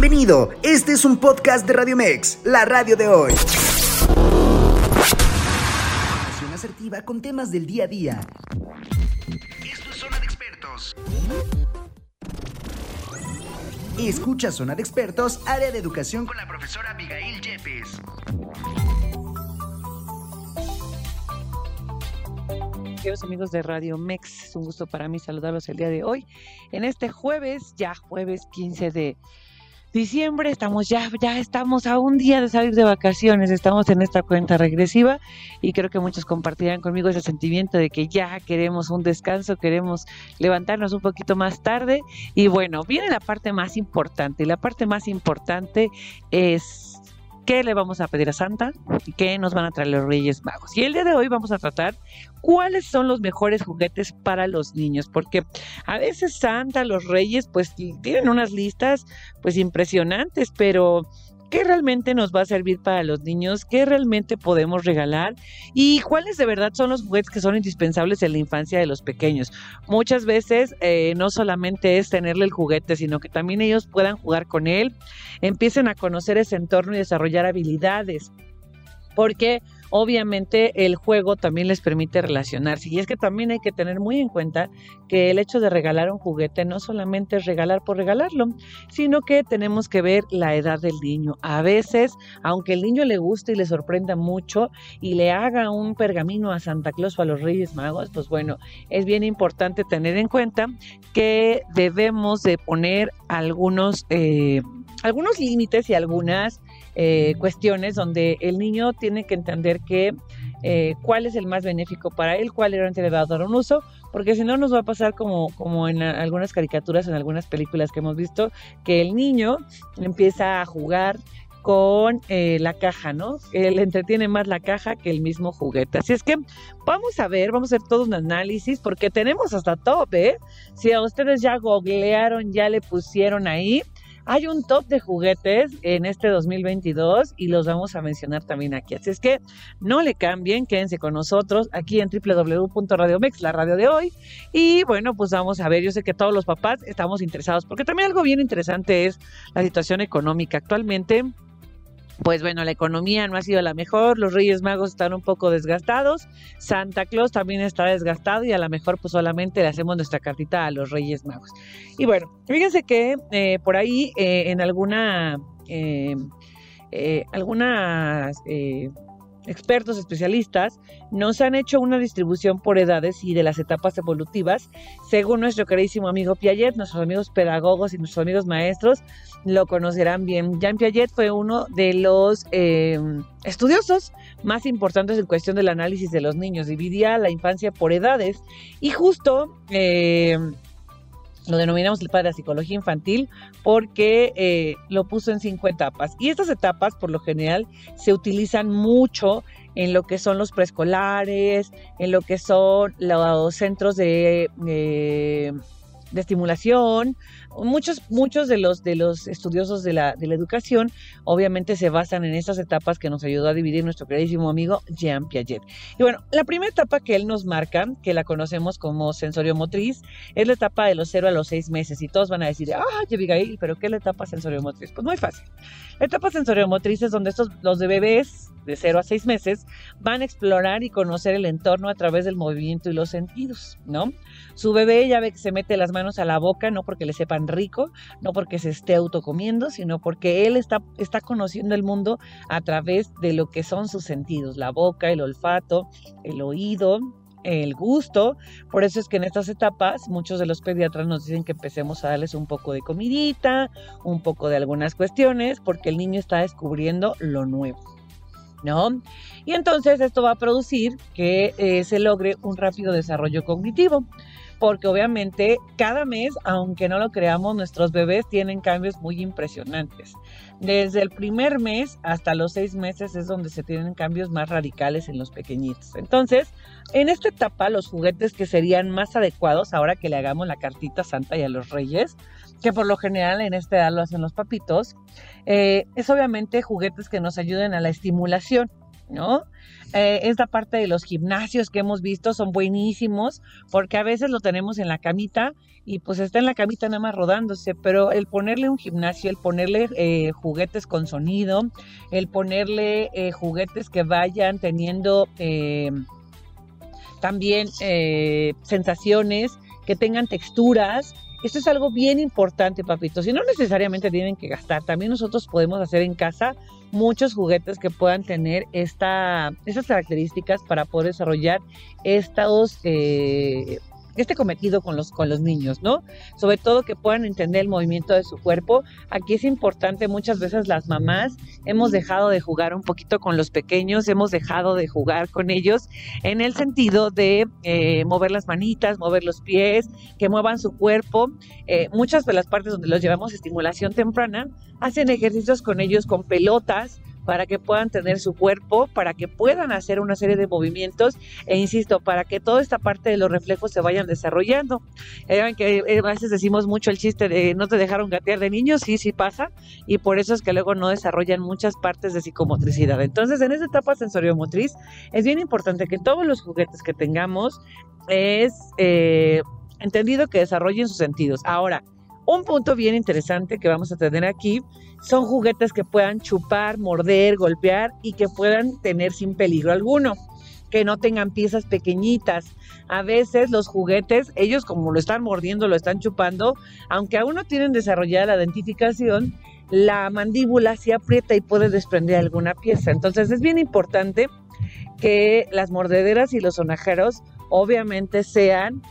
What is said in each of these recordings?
Bienvenido, este es un podcast de Radio Mex, la radio de hoy. Información asertiva con temas del día a día. Esto es Zona de Expertos. Escucha Zona de Expertos, área de educación con la profesora Abigail Yepes. Queridos amigos de Radio Mex, es un gusto para mí saludarlos el día de hoy. En este jueves, ya jueves 15 de diciembre, estamos ya, ya estamos a un día de salir de vacaciones, estamos en esta cuenta regresiva y creo que muchos compartirán conmigo ese sentimiento de que ya queremos un descanso, queremos levantarnos un poquito más tarde. Y bueno, viene la parte más importante y la parte más importante es qué le vamos a pedir a Santa y qué nos van a traer los Reyes Magos. Y el día de hoy vamos a tratar cuáles son los mejores juguetes para los niños, porque a veces Santa, los Reyes, pues tienen unas listas pues impresionantes, pero qué realmente nos va a servir para los niños, qué realmente podemos regalar y cuáles de verdad son los juguetes que son indispensables en la infancia de los pequeños. Muchas veces eh, no solamente es tenerle el juguete, sino que también ellos puedan jugar con él, empiecen a conocer ese entorno y desarrollar habilidades. Porque obviamente el juego también les permite relacionarse. Y es que también hay que tener muy en cuenta que el hecho de regalar un juguete no solamente es regalar por regalarlo, sino que tenemos que ver la edad del niño. A veces, aunque el niño le guste y le sorprenda mucho y le haga un pergamino a Santa Claus o a los Reyes Magos, pues bueno, es bien importante tener en cuenta que debemos de poner algunos, eh, algunos límites y algunas eh, cuestiones donde el niño tiene que entender que eh, cuál es el más benéfico para él, cuál realmente le va a dar un uso, porque si no nos va a pasar como, como en algunas caricaturas, en algunas películas que hemos visto, que el niño empieza a jugar con eh, la caja, ¿no? Él entretiene más la caja que el mismo juguete. Así es que vamos a ver, vamos a hacer todo un análisis porque tenemos hasta top, ¿eh? Si a ustedes ya googlearon, ya le pusieron ahí, hay un top de juguetes en este 2022 y los vamos a mencionar también aquí. Así es que no le cambien, quédense con nosotros aquí en www.radiomex, la radio de hoy. Y bueno, pues vamos a ver, yo sé que todos los papás estamos interesados, porque también algo bien interesante es la situación económica. Actualmente pues bueno, la economía no ha sido la mejor, los Reyes Magos están un poco desgastados, Santa Claus también está desgastado y a lo mejor pues solamente le hacemos nuestra cartita a los Reyes Magos. Y bueno, fíjense que eh, por ahí eh, en alguna, eh, algunas expertos especialistas nos han hecho una distribución por edades y de las etapas evolutivas, según nuestro queridísimo amigo Piaget, nuestros amigos pedagogos y nuestros amigos maestros lo conocerán bien. Jean Piaget fue uno de los em, estudiosos más importantes en cuestión del análisis de los niños, dividía la infancia por edades y justo... Em, lo denominamos el padre de psicología infantil porque eh, lo puso en cinco etapas. Y estas etapas, por lo general, se utilizan mucho en lo que son los preescolares, en lo que son los centros de, de estimulación, muchos, muchos de los, de los estudiosos de la, de la educación obviamente se basan en estas etapas que nos ayudó a dividir nuestro queridísimo amigo Jean Piaget. Y bueno, la primera etapa que él nos marca, que la conocemos como sensoriomotriz, es la etapa de los 0 a los 6 meses. Y todos van a decir, ah, Abigail, pero ¿qué es la etapa sensoriomotriz? Pues muy fácil. La etapa sensoriomotriz es donde estos, los de bebés de 0 a 6 meses van a explorar y conocer el entorno a través del movimiento y los sentidos, ¿no? Su bebé ya ve que se mete las manos a la boca, no porque le sepan rico, no porque se esté autocomiendo, sino porque él está, está conociendo el mundo a través de lo que son sus sentidos, la boca, el olfato, el oído, el gusto. Por eso es que en estas etapas muchos de los pediatras nos dicen que empecemos a darles un poco de comidita, un poco de algunas cuestiones, porque el niño está descubriendo lo nuevo. ¿No? Y entonces esto va a producir que eh, se logre un rápido desarrollo cognitivo porque obviamente cada mes, aunque no lo creamos, nuestros bebés tienen cambios muy impresionantes. Desde el primer mes hasta los seis meses es donde se tienen cambios más radicales en los pequeñitos. Entonces, en esta etapa, los juguetes que serían más adecuados, ahora que le hagamos la cartita santa y a los reyes, que por lo general en esta edad lo hacen los papitos, eh, es obviamente juguetes que nos ayuden a la estimulación. ¿No? Eh, esta parte de los gimnasios que hemos visto son buenísimos porque a veces lo tenemos en la camita y pues está en la camita nada más rodándose, pero el ponerle un gimnasio, el ponerle eh, juguetes con sonido, el ponerle eh, juguetes que vayan teniendo también sensaciones, que tengan texturas, esto es algo bien importante, papitos. Y no necesariamente tienen que gastar. También nosotros podemos hacer en casa muchos juguetes que puedan tener esta, estas características para poder desarrollar estos eh, este cometido con los, con los niños, ¿no? Sobre todo que puedan entender el movimiento de su cuerpo. Aquí es importante, muchas veces las mamás hemos dejado de jugar un poquito con los pequeños, hemos dejado de jugar con ellos en el sentido de eh, mover las manitas, mover los pies, que muevan su cuerpo. Eh, muchas de las partes donde los llevamos estimulación temprana hacen ejercicios con ellos con pelotas, para que puedan tener su cuerpo, para que puedan hacer una serie de movimientos e insisto, para que toda esta parte de los reflejos se vayan desarrollando. Eh, que eh, a veces decimos mucho el chiste de no te dejaron gatear de niños, sí, sí pasa, y por eso es que luego no desarrollan muchas partes de psicomotricidad. Entonces, en esta etapa sensoriomotriz es bien importante que todos los juguetes que tengamos es eh, entendido que desarrollen sus sentidos. Ahora, un punto bien interesante que vamos a tener aquí son juguetes que puedan chupar, morder, golpear y que puedan tener sin peligro alguno que no tengan piezas pequeñitas. A veces los juguetes, ellos como lo están mordiendo, lo están chupando, aunque aún no tienen desarrollada la identificación, la mandíbula se aprieta y puede desprender alguna pieza. Entonces es bien importante que las mordederas y los sonajeros obviamente sean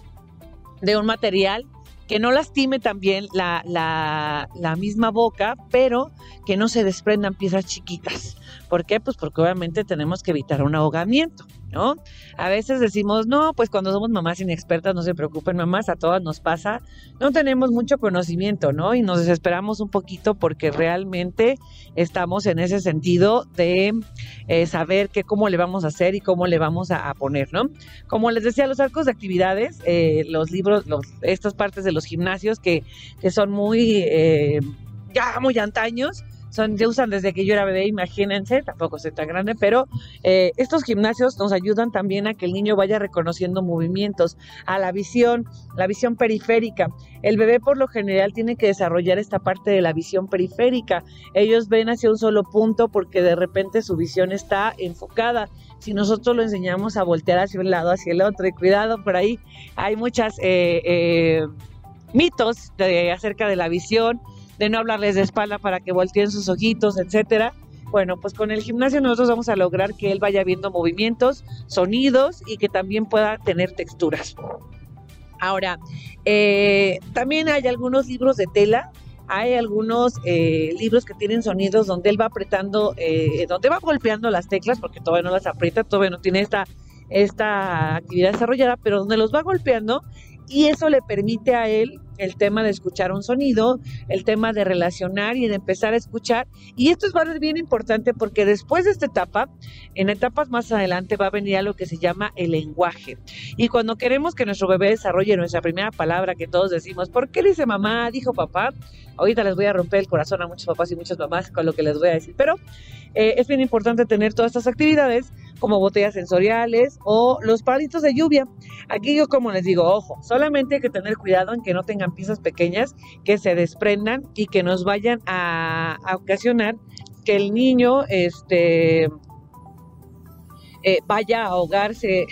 de un material que no lastime también la, la, misma boca, pero que no se desprendan piezas chiquitas. ¿Por qué? Pues porque obviamente tenemos que evitar un ahogamiento. ¿No? A veces decimos, no, pues cuando somos mamás inexpertas, no se preocupen, mamás, a todas nos pasa, no tenemos mucho conocimiento, ¿no? Y nos desesperamos un poquito porque realmente estamos en ese sentido de eh, saber qué, cómo le vamos a hacer y cómo le vamos a, poner, ¿no? Como les decía, los arcos de actividades, eh, los libros, los, estas partes de los gimnasios que, que son muy, eh, ya muy antaños, son, usan desde que yo era bebé, imagínense, tampoco soy tan grande, pero eh, estos gimnasios nos ayudan también a que el niño vaya reconociendo movimientos, a la visión, la visión periférica. El bebé por lo general tiene que desarrollar esta parte de la visión periférica. Ellos ven hacia un solo punto porque de repente su visión está enfocada. Si nosotros lo enseñamos a voltear hacia un lado, hacia el otro, y cuidado, por ahí hay muchas eh, eh, mitos de, acerca de la visión de no hablarles de espalda para que volteen sus ojitos, etcétera. Bueno, pues con el gimnasio nosotros vamos a lograr que él vaya viendo movimientos, sonidos y que también pueda tener texturas. Ahora, eh, también hay algunos libros de tela, hay algunos eh, libros que tienen sonidos donde él va apretando, eh, donde va golpeando las teclas, porque todavía no las aprieta, todavía no tiene esta, esta actividad desarrollada, pero donde los va golpeando y eso le permite a él el tema de escuchar un sonido, el tema de relacionar y de empezar a escuchar. Y esto es bien importante porque después de esta etapa, en etapas más adelante va a venir a lo que se llama el lenguaje. Y cuando queremos que nuestro bebé desarrolle nuestra primera palabra que todos decimos, ¿por qué dice mamá? Dijo papá. Ahorita les voy a romper el corazón a muchos papás y muchas mamás con lo que les voy a decir. Pero eh, es bien importante tener todas estas actividades como botellas sensoriales o los palitos de lluvia. Aquí yo como les digo, ojo, solamente hay que tener cuidado en que no tengan piezas pequeñas que se desprendan y que nos vayan a, ocasionar que el niño este, eh, vaya a ahogarse.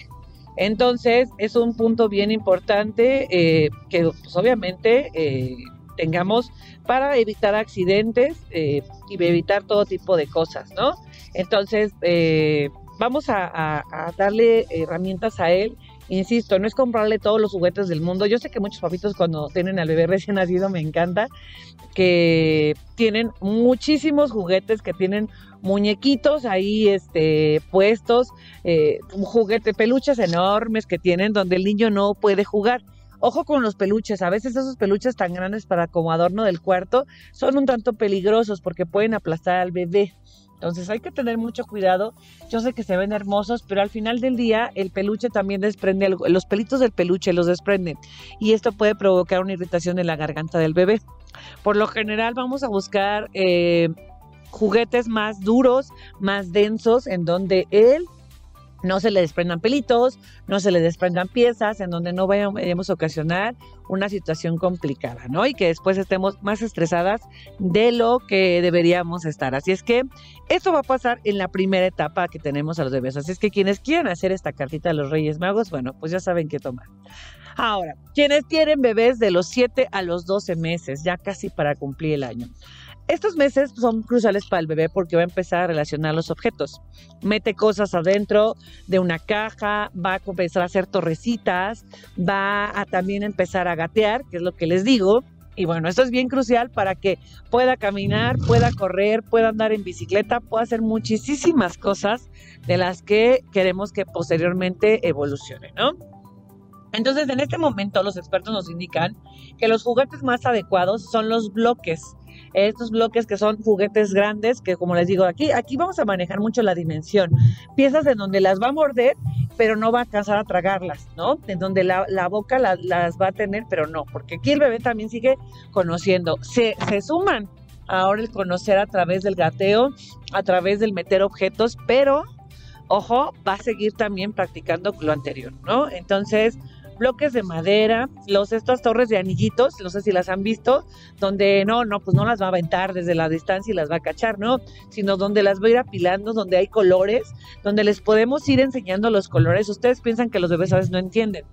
Entonces es un punto bien importante eh, que pues, obviamente eh, tengamos para evitar accidentes y evitar todo tipo de cosas, ¿no? Entonces, vamos a, darle herramientas a él. Insisto, no es comprarle todos los juguetes del mundo. Yo sé que muchos papitos cuando tienen al bebé recién nacido me encanta que tienen muchísimos juguetes, que tienen muñequitos ahí este, puestos, eh, juguete, peluches enormes que tienen donde el niño no puede jugar. Ojo con los peluches, a veces esos peluches tan grandes para como adorno del cuarto son un tanto peligrosos porque pueden aplastar al bebé. Entonces hay que tener mucho cuidado. Yo sé que se ven hermosos, pero al final del día el peluche también desprende, los pelitos del peluche los desprenden y esto puede provocar una irritación en la garganta del bebé. Por lo general vamos a buscar... Eh, juguetes más duros, más densos, en donde él no se le desprendan pelitos, no se le desprendan piezas, en donde no vayamos a ocasionar una situación complicada, ¿no? Y que después estemos más estresadas de lo que deberíamos estar. Así es que esto va a pasar en la primera etapa que tenemos a los bebés. Así es que quienes quieran hacer esta cartita de los Reyes Magos, bueno, pues ya saben qué tomar. Ahora, quienes tienen bebés de los 7 a los 12 meses, ya casi para cumplir el año. Estos meses son cruciales para el bebé porque va a empezar a relacionar los objetos. Mete cosas adentro de una caja, va a empezar a hacer torrecitas, va a también empezar a gatear, que es lo que les digo. Y bueno, esto es bien crucial para que pueda caminar, pueda correr, pueda andar en bicicleta, pueda hacer muchísimas cosas de las que queremos que posteriormente evolucione, ¿no? Entonces, en este momento los expertos nos indican que los juguetes más adecuados son los bloques estos bloques que son juguetes grandes, que como les digo, aquí, aquí vamos a manejar mucho la dimensión. Piezas en donde las va a morder, pero no va a alcanzar a tragarlas, ¿no? En donde la, boca las va a tener, pero no, porque aquí el bebé también sigue conociendo. Se, se suman ahora el conocer a través del gateo, a través del meter objetos, pero ojo, va a seguir también practicando lo anterior, ¿no? Entonces, bloques de madera, los estas torres de anillitos, no sé si las han visto, donde no, no, pues no las va a aventar desde la distancia y las va a cachar, ¿no? Sino donde las va a ir apilando, donde hay colores, donde les podemos ir enseñando los colores. Ustedes piensan que los bebés a veces no entienden.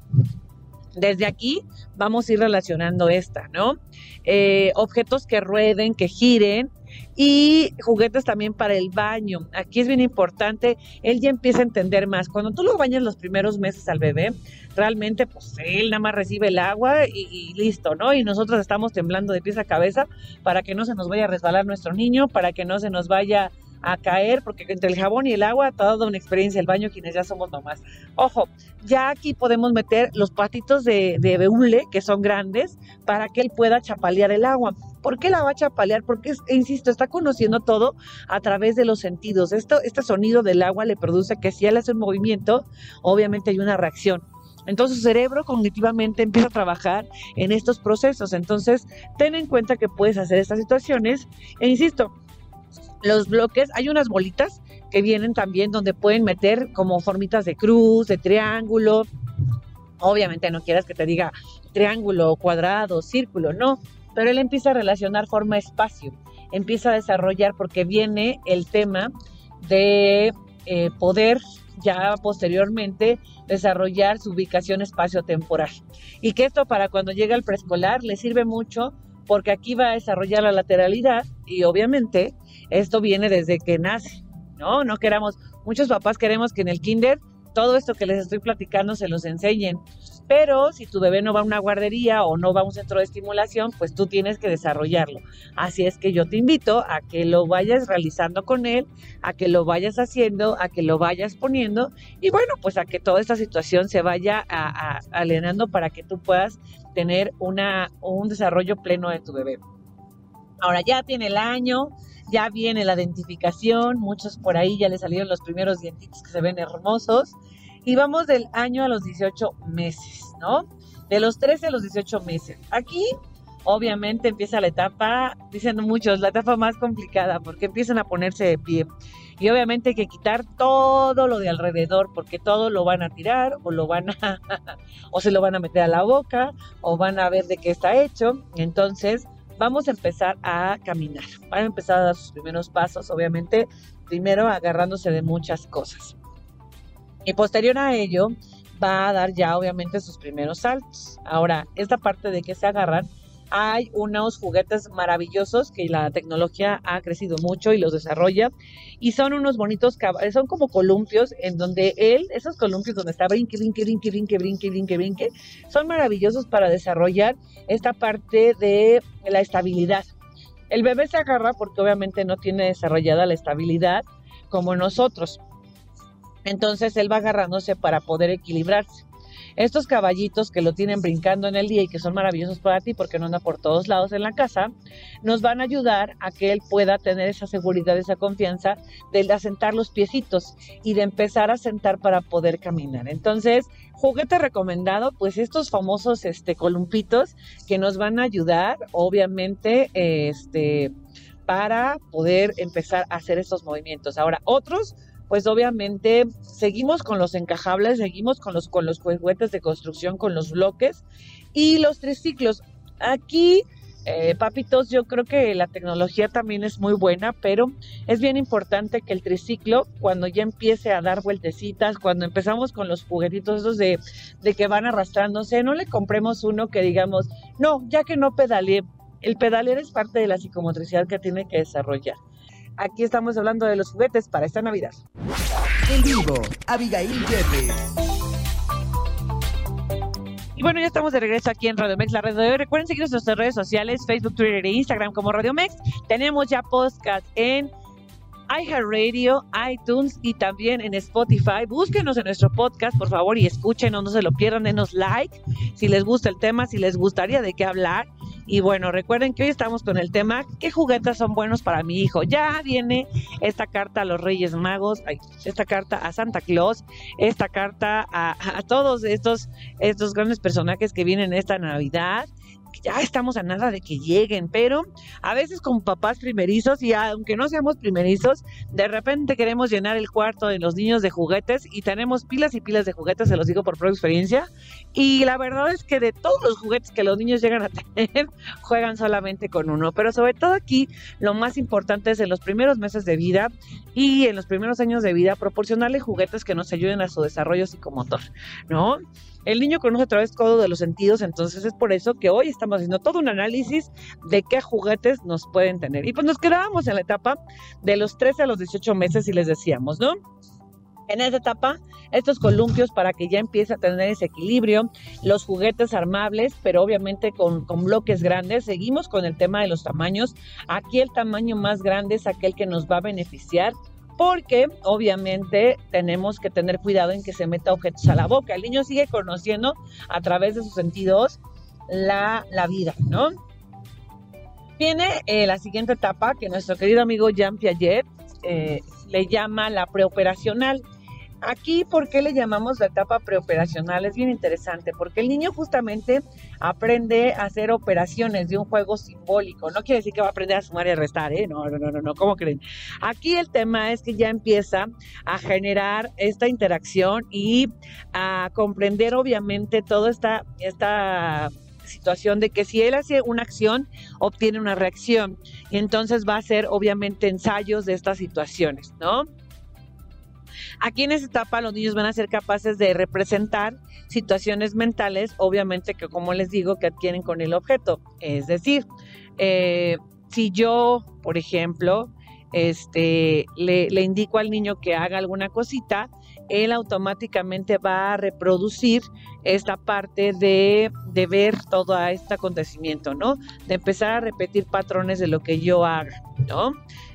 Desde aquí vamos a ir relacionando esta, ¿no? Eh, objetos que rueden, que giren, y juguetes también para el baño. Aquí es bien importante, él ya empieza a entender más. Cuando tú lo bañas los primeros meses al bebé, realmente pues él nada más recibe el agua y, listo, ¿no? Y nosotros estamos temblando de pies a cabeza para que no se nos vaya a resbalar nuestro niño, para que no se nos vaya a caer, porque entre el jabón y el agua dado una experiencia el baño quienes ya somos mamás. Ojo, ya aquí podemos meter los patitos de, de beule, que son grandes, para que él pueda chapalear el agua. ¿Por qué la va a chapalear? Porque, insisto, está conociendo todo a través de los sentidos. Esto, este sonido del agua le produce que si él hace un movimiento, obviamente hay una reacción. Entonces su cerebro cognitivamente empieza a trabajar en estos procesos. Entonces, ten en cuenta que puedes hacer estas situaciones. E insisto, los bloques, hay unas bolitas que vienen también donde pueden meter como formitas de cruz, de triángulo. Obviamente no quieras que te diga triángulo, cuadrado, círculo, no, pero él empieza a relacionar forma-espacio, empieza a desarrollar porque viene el tema de eh, poder ya posteriormente desarrollar su ubicación espacio-temporal. Y que esto para cuando llega al preescolar le sirve mucho porque aquí va a desarrollar la lateralidad y obviamente esto viene desde que nace, ¿no? No queramos, muchos papás queremos que en el kinder todo esto que les estoy platicando se los enseñen. Pero si tu bebé no va a una guardería o no va a un centro de estimulación, pues tú tienes que desarrollarlo. Así es que yo te invito a que lo vayas realizando con él, a que lo vayas haciendo, a que lo vayas poniendo y bueno, pues a que toda esta situación se vaya a, para que tú puedas tener una, un desarrollo pleno de tu bebé. Ahora ya tiene el año, ya viene la identificación, muchos por ahí ya le salieron los primeros dientitos que se ven hermosos. Y vamos del año a los 18 meses, ¿no? De los 13 a los 18 meses. Aquí, obviamente, empieza la etapa, dicen muchos, la etapa más complicada, porque empiezan a ponerse de pie. Y obviamente hay que quitar todo lo de alrededor, porque todo lo van a tirar, o lo van a, o se lo van a meter a la boca, o van a ver de qué está hecho. Entonces, vamos a empezar a caminar. Van a empezar a dar sus primeros pasos, obviamente, primero agarrándose de muchas cosas. Y posterior a ello, va a dar ya obviamente sus primeros saltos. Ahora, esta parte de que se agarran, hay unos juguetes maravillosos que la tecnología ha crecido mucho y los desarrolla. Y son unos bonitos, son como columpios en donde él, esos columpios donde está brinque, brinque, brinque, brinque, brinque, brinque, brinque, son maravillosos para desarrollar esta parte de la estabilidad. El bebé se agarra porque obviamente no tiene desarrollada la estabilidad como nosotros. Entonces él va agarrándose para poder equilibrarse. Estos caballitos que lo tienen brincando en el día y que son maravillosos para ti porque no anda por todos lados en la casa, nos van a ayudar a que él pueda tener esa seguridad, esa confianza de asentar los piecitos y de empezar a sentar para poder caminar. Entonces, juguete recomendado, pues estos famosos este, columpitos que nos van a ayudar, obviamente, este para poder empezar a hacer estos movimientos. Ahora, otros pues obviamente seguimos con los encajables, seguimos con los, con los juguetes de construcción, con los bloques y los triciclos. Aquí, eh, papitos, yo creo que la tecnología también es muy buena, pero es bien importante que el triciclo, cuando ya empiece a dar vueltecitas, cuando empezamos con los juguetitos esos de, de que van arrastrándose, no le compremos uno que digamos, no, ya que no pedaleé, el pedalear es parte de la psicomotricidad que tiene que desarrollar. Aquí estamos hablando de los juguetes para esta Navidad. En vivo, Abigail Yepes. Y bueno, ya estamos de regreso aquí en Radio Mex, la red de hoy. Recuerden seguirnos en nuestras redes sociales, Facebook, Twitter e Instagram como Radio Mex. Tenemos ya podcast en iHeartRadio, iTunes y también en Spotify. Búsquenos en nuestro podcast, por favor, y escúchenos, no se lo pierdan, denos like si les gusta el tema, si les gustaría de qué hablar. Y bueno, recuerden que hoy estamos con el tema ¿qué juguetes son buenos para mi hijo? Ya viene esta carta a los Reyes Magos, esta carta a Santa Claus, esta carta a, a todos estos, estos grandes personajes que vienen esta Navidad ya estamos a nada de que lleguen, pero a veces como papás primerizos y aunque no seamos primerizos, de repente queremos llenar el cuarto de los niños de juguetes y tenemos pilas y pilas de juguetes, se los digo por propia experiencia, y la verdad es que de todos los juguetes que los niños llegan a tener, juegan solamente con uno, pero sobre todo aquí lo más importante es en los primeros meses de vida y en los primeros años de vida proporcionarle juguetes que nos ayuden a su desarrollo psicomotor, ¿no? El niño conoce a través todo de los sentidos, entonces es por eso que hoy estamos haciendo todo un análisis de qué juguetes nos pueden tener. Y pues nos quedábamos en la etapa de los 13 a los 18 meses y les decíamos, ¿no? En esa etapa, estos columpios para que ya empiece a tener ese equilibrio, los juguetes armables, pero obviamente con, con, bloques grandes. Seguimos con el tema de los tamaños. Aquí el tamaño más grande es aquel que nos va a beneficiar porque obviamente tenemos que tener cuidado en que se meta objetos a la boca. El niño sigue conociendo a través de sus sentidos la, la vida, ¿no? Viene eh, la siguiente etapa que nuestro querido amigo Jean Piaget eh, le llama la preoperacional. Aquí, ¿por qué le llamamos la etapa preoperacional? Es bien interesante, porque el niño justamente aprende a hacer operaciones de un juego simbólico. No quiere decir que va a aprender a sumar y a restar, ¿eh? No, no, no, no, ¿cómo creen? Aquí el tema es que ya empieza a generar esta interacción y a comprender, obviamente, toda esta, esta situación de que si él hace una acción, obtiene una reacción. Y entonces va a ser, obviamente, ensayos de estas situaciones, ¿no? Aquí en esta etapa los niños van a ser capaces de representar situaciones mentales, obviamente que como les digo, que adquieren con el objeto. Es decir, eh, si yo, por ejemplo, este, le, indico al niño que haga alguna cosita, él automáticamente va a reproducir esta parte de, de ver todo este acontecimiento, ¿no? De empezar a repetir patrones de lo que yo haga, ¿no?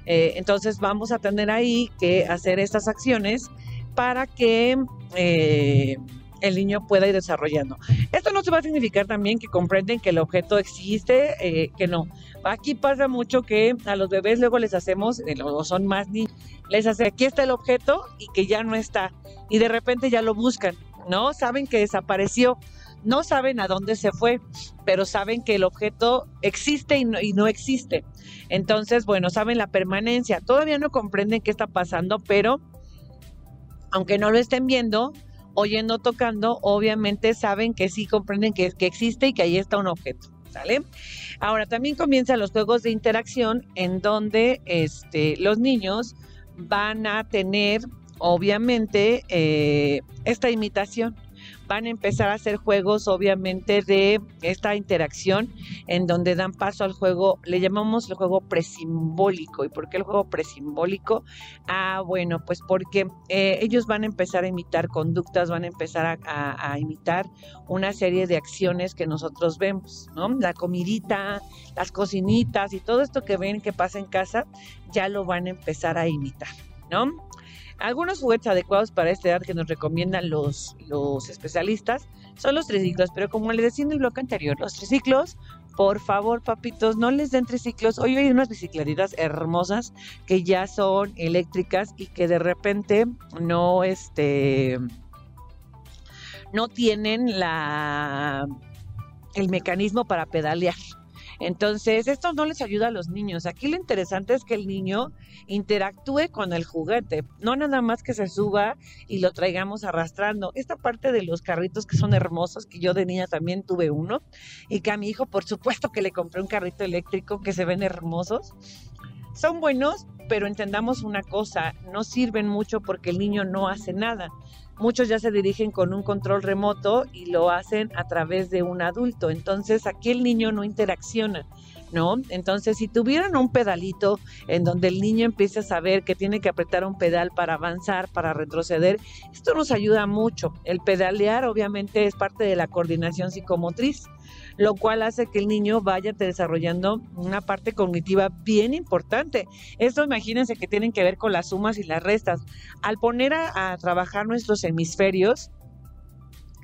Eh, entonces vamos a tener ahí que hacer estas acciones para que eh, el niño pueda ir desarrollando. Esto no se va a significar también que comprenden que el objeto existe, eh, que no. Aquí pasa mucho que a los bebés luego les hacemos, o son más niños, les hace aquí está el objeto y que ya no está. Y de repente ya lo buscan, ¿no? Saben que desapareció no saben a dónde se fue, pero saben que el objeto existe y no, y no, existe. Entonces, bueno, saben la permanencia. Todavía no comprenden qué está pasando, pero aunque no lo estén viendo, oyendo, tocando, obviamente saben que sí comprenden que, que existe y que ahí está un objeto. Ahora también comienzan los juegos de interacción en donde este, los niños van a tener, obviamente, eh, esta imitación van a empezar a hacer juegos obviamente de esta interacción en donde dan paso al juego, le llamamos el juego presimbólico. ¿Y por qué el juego presimbólico? Ah, bueno, pues porque eh, ellos van a empezar a imitar conductas, van a empezar a, a, imitar una serie de acciones que nosotros vemos, ¿no? La comidita, las cocinitas y todo esto que ven que pasa en casa, ya lo van a empezar a imitar, ¿no? Algunos juguetes adecuados para esta edad que nos recomiendan los, los especialistas son los triciclos, pero como les decía en el bloque anterior, los triciclos, por favor, papitos, no les den triciclos. Hoy hay unas bicicletas hermosas que ya son eléctricas y que de repente no, este, no tienen la, el mecanismo para pedalear. Entonces, esto no les ayuda a los niños. Aquí lo interesante es que el niño interactúe con el juguete, no nada más que se suba y lo traigamos arrastrando. Esta parte de los carritos que son hermosos, que yo de niña también tuve uno, y que a mi hijo, por supuesto que le compré un carrito eléctrico que se ven hermosos, son buenos, pero entendamos una cosa, no sirven mucho porque el niño no hace nada. Muchos ya se dirigen con un control remoto y lo hacen a través de un adulto. Entonces aquí el niño no interacciona. ¿no? Entonces, si tuvieran un pedalito en donde el niño empiece a saber que tiene que apretar un pedal para avanzar, para retroceder, esto nos ayuda mucho. El pedalear obviamente es parte de la coordinación psicomotriz lo cual hace que el niño vaya desarrollando una parte cognitiva bien importante. Esto imagínense que tienen que ver con las sumas y las restas. Al poner a, trabajar nuestros hemisferios,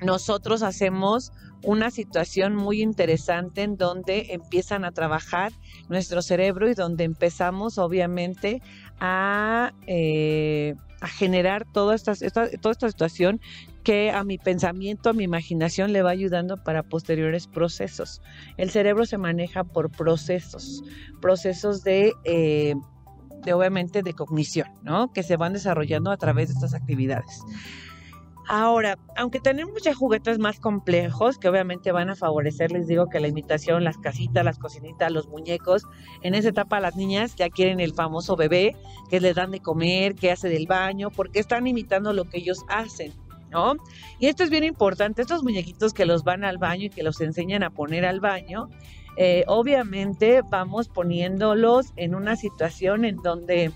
nosotros hacemos una situación muy interesante en donde empiezan a trabajar nuestro cerebro y donde empezamos obviamente a, eh, a generar toda esta, toda esta situación que a mi pensamiento, a mi imaginación le va ayudando para posteriores procesos. El cerebro se maneja por procesos, procesos de, eh, de obviamente de cognición, ¿no? Que se van desarrollando a través de estas actividades. Ahora, aunque tenemos ya juguetes más complejos que obviamente van a favorecer, les digo que la imitación, las casitas, las cocinitas, los muñecos, en esa etapa las niñas ya quieren el famoso bebé que les dan de comer, que hace del baño, porque están imitando lo que ellos hacen. Y esto es bien importante, estos muñequitos que los van al baño y que los enseñan a poner al baño, eh, obviamente vamos poniéndolos en una situación en donde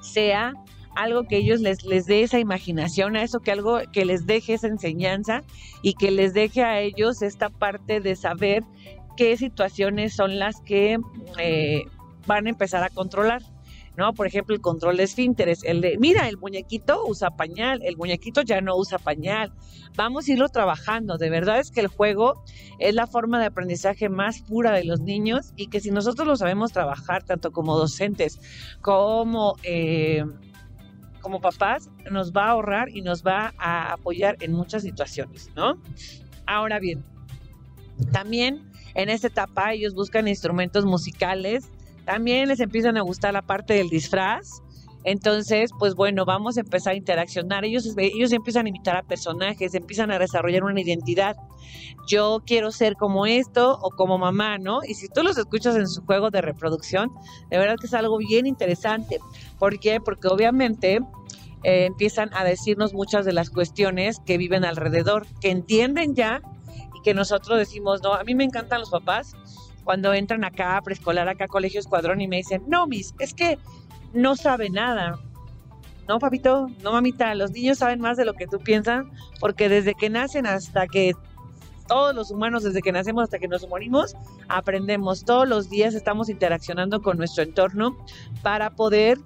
sea algo que ellos les, les dé esa imaginación, a eso que algo que les deje esa enseñanza y que les deje a ellos esta parte de saber qué situaciones son las que eh, van a empezar a controlar. ¿No? Por ejemplo, el control de esfínteres, el de, mira, el muñequito usa pañal, el muñequito ya no usa pañal. Vamos a irlo trabajando. De verdad es que el juego es la forma de aprendizaje más pura de los niños y que si nosotros lo sabemos trabajar, tanto como docentes como... Eh, como papás nos va a ahorrar y nos va a apoyar en muchas situaciones, ¿no? Ahora bien, también en esta etapa ellos buscan instrumentos musicales también les empiezan a gustar la parte del disfraz. Entonces, pues bueno, vamos a empezar a interaccionar. Ellos, ellos empiezan a imitar a personajes, empiezan a desarrollar una identidad. Yo quiero ser como esto o como mamá, ¿no? Y si tú los escuchas en su juego de reproducción, de verdad que es algo bien interesante. ¿Por qué? Porque obviamente eh, empiezan a decirnos muchas de las cuestiones que viven alrededor, que entienden ya y que nosotros decimos, no, a mí me encantan los papás cuando entran acá a preescolar, acá a colegio escuadrón y me dicen, no, mis, es que no sabe nada. No, papito, no, mamita, los niños saben más de lo que tú piensas, porque desde que nacen hasta que todos los humanos, desde que nacemos hasta que nos morimos, aprendemos. Todos los días estamos interaccionando con nuestro entorno para poder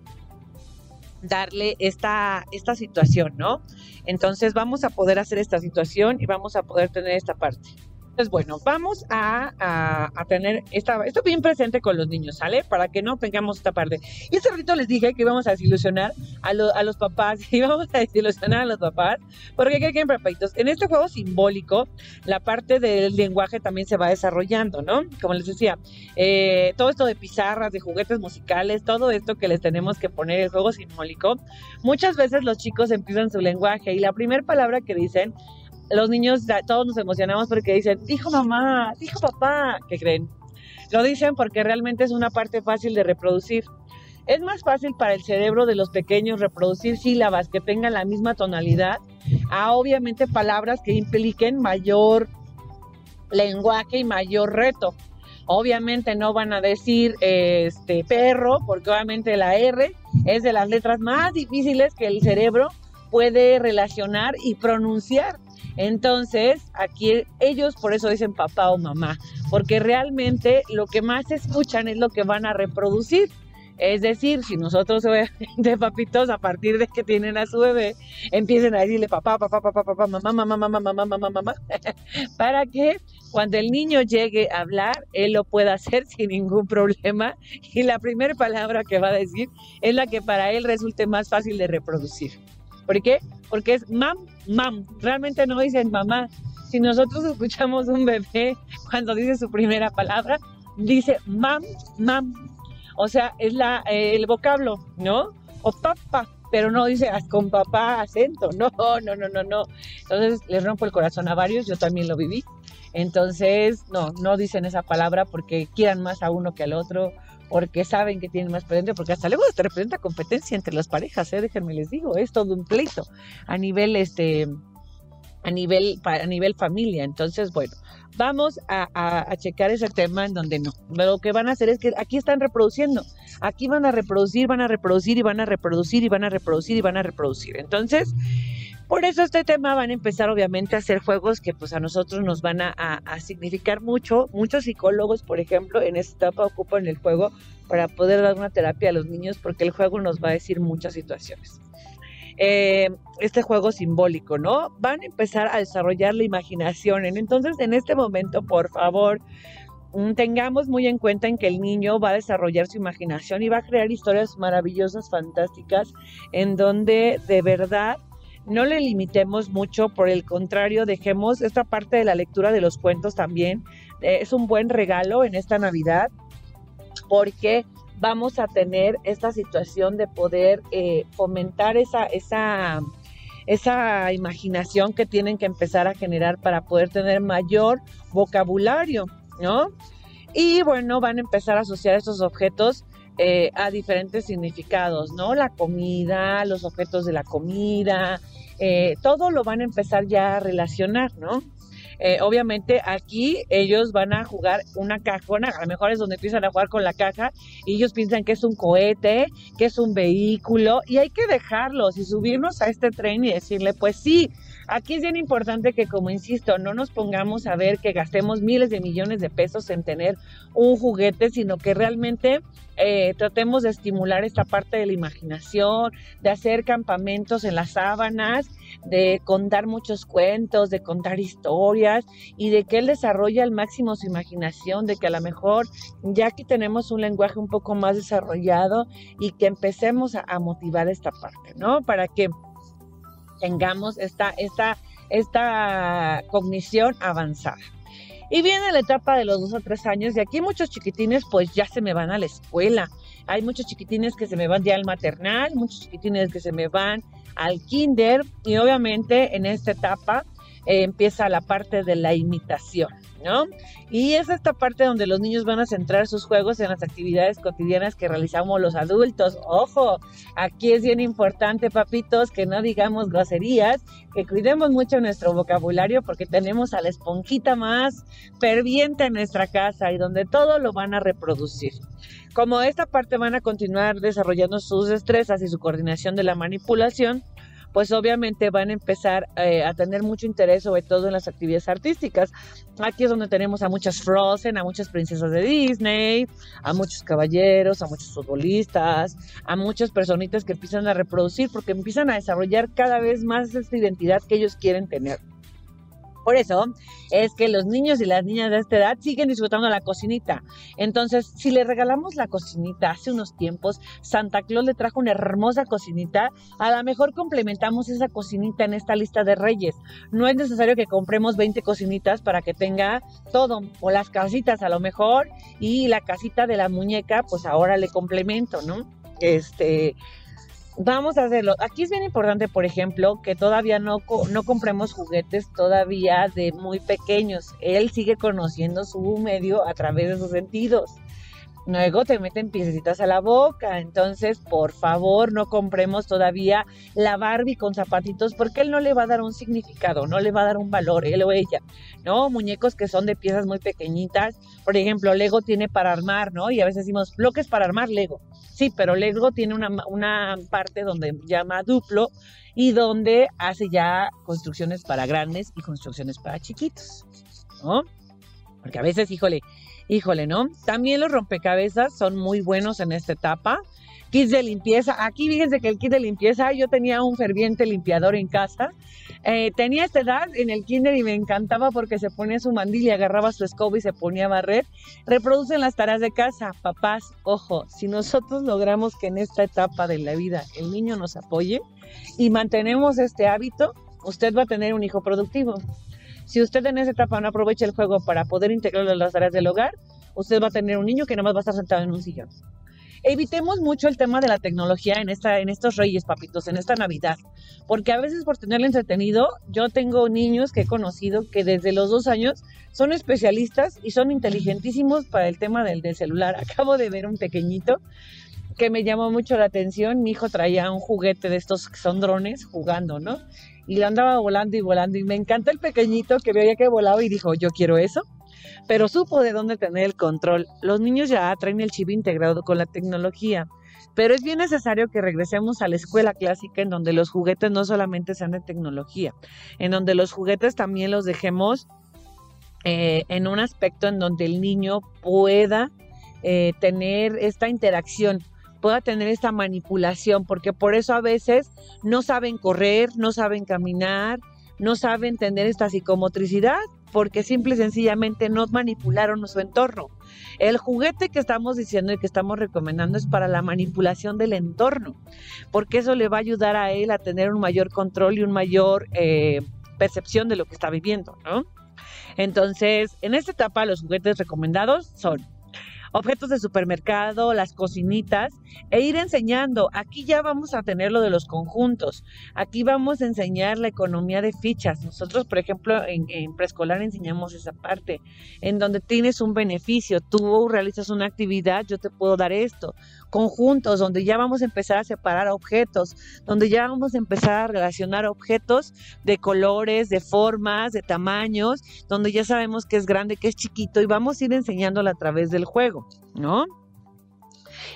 darle esta, esta situación, ¿no? Entonces vamos a poder hacer esta situación y vamos a poder tener esta parte. Entonces, bueno, vamos a, tener esta, esto bien presente con los niños, ¿sale? Para que no tengamos esta parte. Y este ratito les dije que íbamos a desilusionar a, los papás, íbamos a desilusionar a los papás, porque ¿qué quieren, papaitos? En este juego simbólico, la parte del lenguaje también se va desarrollando, ¿no? Como les decía, eh, todo esto de pizarras, de juguetes musicales, todo esto que les tenemos que poner el juego simbólico, muchas veces los chicos empiezan su lenguaje y la primera palabra que dicen los niños todos nos emocionamos porque dicen, dijo mamá, dijo papá, ¿qué creen? Lo dicen porque realmente es una parte fácil de reproducir. Es más fácil para el cerebro de los pequeños reproducir sílabas que tengan la misma tonalidad a obviamente palabras que impliquen mayor lenguaje y mayor reto. Obviamente no van a decir este perro, porque obviamente la R es de las letras más difíciles que el cerebro puede relacionar y pronunciar. Entonces, aquí ellos por eso dicen papá o mamá, porque realmente lo que más escuchan es lo que van a reproducir. Es decir, si nosotros de papitos a partir de que tienen a su bebé empiecen a decirle papá, papá, papá, papá, mamá, mamá, mamá, mamá, mamá, mamá, para que cuando el niño llegue a hablar, él lo pueda hacer sin ningún problema y la primera palabra que va a decir es la que para él resulte más fácil de reproducir. ¿Por qué? Porque es mam, mam. Realmente no dicen mamá, si nosotros escuchamos un bebé cuando dice su primera palabra, dice mam, mam. O sea, es la, el vocablo, ¿no? O papá, pero no dice con papá acento. No, no, no, no, no. Entonces les rompo el corazón a varios, yo también lo viví. Entonces, no, no dicen esa palabra porque quieran más a uno que al otro, porque saben que tienen más presente, porque hasta luego te representa competencia entre las parejas, ¿eh? déjenme les digo, es todo un pleito a nivel este a nivel a nivel familia. Entonces, bueno, vamos a, checar ese tema en donde no. Lo que van a hacer es que aquí están reproduciendo. Aquí van a reproducir, van a reproducir y van a reproducir y van a reproducir y van a reproducir. Entonces, por eso este tema van a empezar obviamente a hacer juegos que pues a nosotros nos van a, significar mucho. Muchos psicólogos, por ejemplo, en esta etapa ocupan el juego para poder dar una terapia a los niños porque el juego nos va a decir muchas situaciones. Eh, este juego simbólico, ¿no? Van a empezar a desarrollar la imaginación. Entonces, en este momento, por favor, mm, tengamos muy en cuenta en que el niño va a desarrollar su imaginación y va a crear historias maravillosas, fantásticas, en donde de verdad no le limitemos mucho, por el contrario, dejemos esta parte de la lectura de los cuentos también. Eh, es un buen regalo en esta Navidad porque vamos a tener esta situación de poder eh, fomentar esa, esa, esa imaginación que tienen que empezar a generar para poder tener mayor vocabulario, ¿no? Y bueno, van a empezar a asociar estos objetos eh, a diferentes significados, ¿no? La comida, los objetos de la comida, eh, todo lo van a empezar ya a relacionar, ¿no? Eh, obviamente aquí ellos van a jugar una cajona, a lo mejor es donde empiezan a jugar con la caja y ellos piensan que es un cohete, que es un vehículo y hay que dejarlos y subirnos a este tren y decirle, pues sí, Aquí es bien importante que, como insisto, no nos pongamos a ver que gastemos miles de millones de pesos en tener un juguete, sino que realmente eh, tratemos de estimular esta parte de la imaginación, de hacer campamentos en las sábanas, de contar muchos cuentos, de contar historias y de que él desarrolle al máximo su imaginación, de que a lo mejor ya aquí tenemos un lenguaje un poco más desarrollado y que empecemos a, a motivar esta parte, ¿no? Para que tengamos esta, esta, esta cognición avanzada. Y viene la etapa de los dos o tres años y aquí muchos chiquitines pues ya se me van a la escuela. Hay muchos chiquitines que se me van ya al maternal, muchos chiquitines que se me van al kinder y obviamente en esta etapa eh, empieza la parte de la imitación. Y es esta parte donde los niños van a centrar sus juegos en las actividades cotidianas que realizamos los adultos. Ojo, aquí es bien importante, papitos, que no digamos groserías, que cuidemos mucho nuestro vocabulario porque tenemos a la esponjita más ferviente en nuestra casa y donde todo lo van a reproducir. Como esta parte van a continuar desarrollando sus destrezas y su coordinación de la manipulación, pues obviamente van a empezar eh, a tener mucho interés, sobre todo en las actividades artísticas. Aquí es donde tenemos a muchas Frozen, a muchas princesas de Disney, a muchos caballeros, a muchos futbolistas, a muchas personitas que empiezan a reproducir porque empiezan a desarrollar cada vez más esta identidad que ellos quieren tener. Por eso es que los niños y las niñas de esta edad siguen disfrutando la cocinita. Entonces, si le regalamos la cocinita hace unos tiempos, Santa Claus le trajo una hermosa cocinita, a lo mejor complementamos esa cocinita en esta lista de reyes. No es necesario que compremos 20 cocinitas para que tenga todo, o las casitas a lo mejor, y la casita de la muñeca, pues ahora le complemento, ¿no? Este, Vamos a hacerlo. Aquí es bien importante, por ejemplo, que todavía no, no compremos juguetes todavía de muy pequeños. Él sigue conociendo su medio a través de sus sentidos. Luego te meten piececitas a la boca. Entonces, por favor, no compremos todavía la Barbie con zapatitos porque él no le va a dar un significado, no le va a dar un valor, él o ella. ¿No? Muñecos que son de piezas muy pequeñitas. Por ejemplo, Lego tiene para armar, ¿no? Y a veces decimos bloques para armar Lego. Sí, pero Lego tiene una, una parte donde llama duplo y donde hace ya construcciones para grandes y construcciones para chiquitos. ¿No? Porque a veces, híjole, híjole, ¿no? También los rompecabezas son muy buenos en esta etapa. Kits de limpieza. Aquí fíjense que el kit de limpieza, yo tenía un ferviente limpiador en casa. Eh, tenía esta edad en el kinder y me encantaba porque se ponía su mandil y agarraba su escoba y se ponía a barrer. Reproducen las tareas de casa. Papás, ojo, si nosotros logramos que en esta etapa de la vida el niño nos apoye y mantenemos este hábito, usted va a tener un hijo productivo. Si usted en esa etapa no aprovecha el juego para poder integrarlo en las áreas del hogar, usted va a tener un niño que nada más va a estar sentado en un sillón. Evitemos mucho el tema de la tecnología en, esta, en estos reyes, papitos, en esta Navidad, porque a veces por tenerlo entretenido, yo tengo niños que he conocido que desde los dos años son especialistas y son inteligentísimos para el tema del, celular. Acabo de ver un pequeñito que me llamó mucho la atención. Mi hijo traía un juguete de estos que son drones jugando, ¿no? Y lo andaba volando y volando. Y me encanta el pequeñito que veía que volaba y dijo, yo quiero eso. Pero supo de dónde tener el control. Los niños ya traen el chip integrado con la tecnología. Pero es bien necesario que regresemos a la escuela clásica en donde los juguetes no solamente sean de tecnología, en donde los juguetes también los dejemos eh, en un aspecto en donde el niño pueda eh, tener esta interacción pueda tener esta manipulación, porque por eso a veces no saben correr, no saben caminar, no saben tener esta psicomotricidad, porque simple y sencillamente no manipularon su entorno. El juguete que estamos diciendo y que estamos recomendando es para la manipulación del entorno, porque eso le va a ayudar a él a tener un mayor control y un mayor eh, percepción de lo que está viviendo, ¿no? Entonces, en esta etapa los juguetes recomendados son objetos de supermercado, las cocinitas, e ir enseñando. Aquí ya vamos a tener lo de los conjuntos. Aquí vamos a enseñar la economía de fichas. Nosotros, por ejemplo, en, preescolar enseñamos esa parte, en donde tienes un beneficio. Tú realizas una actividad, yo te puedo dar esto. Conjuntos, donde ya vamos a empezar a separar objetos, donde ya vamos a empezar a relacionar objetos de colores, de formas, de tamaños, donde ya sabemos que es grande, que es chiquito, y vamos a ir enseñándolo a través del juego. ¿no?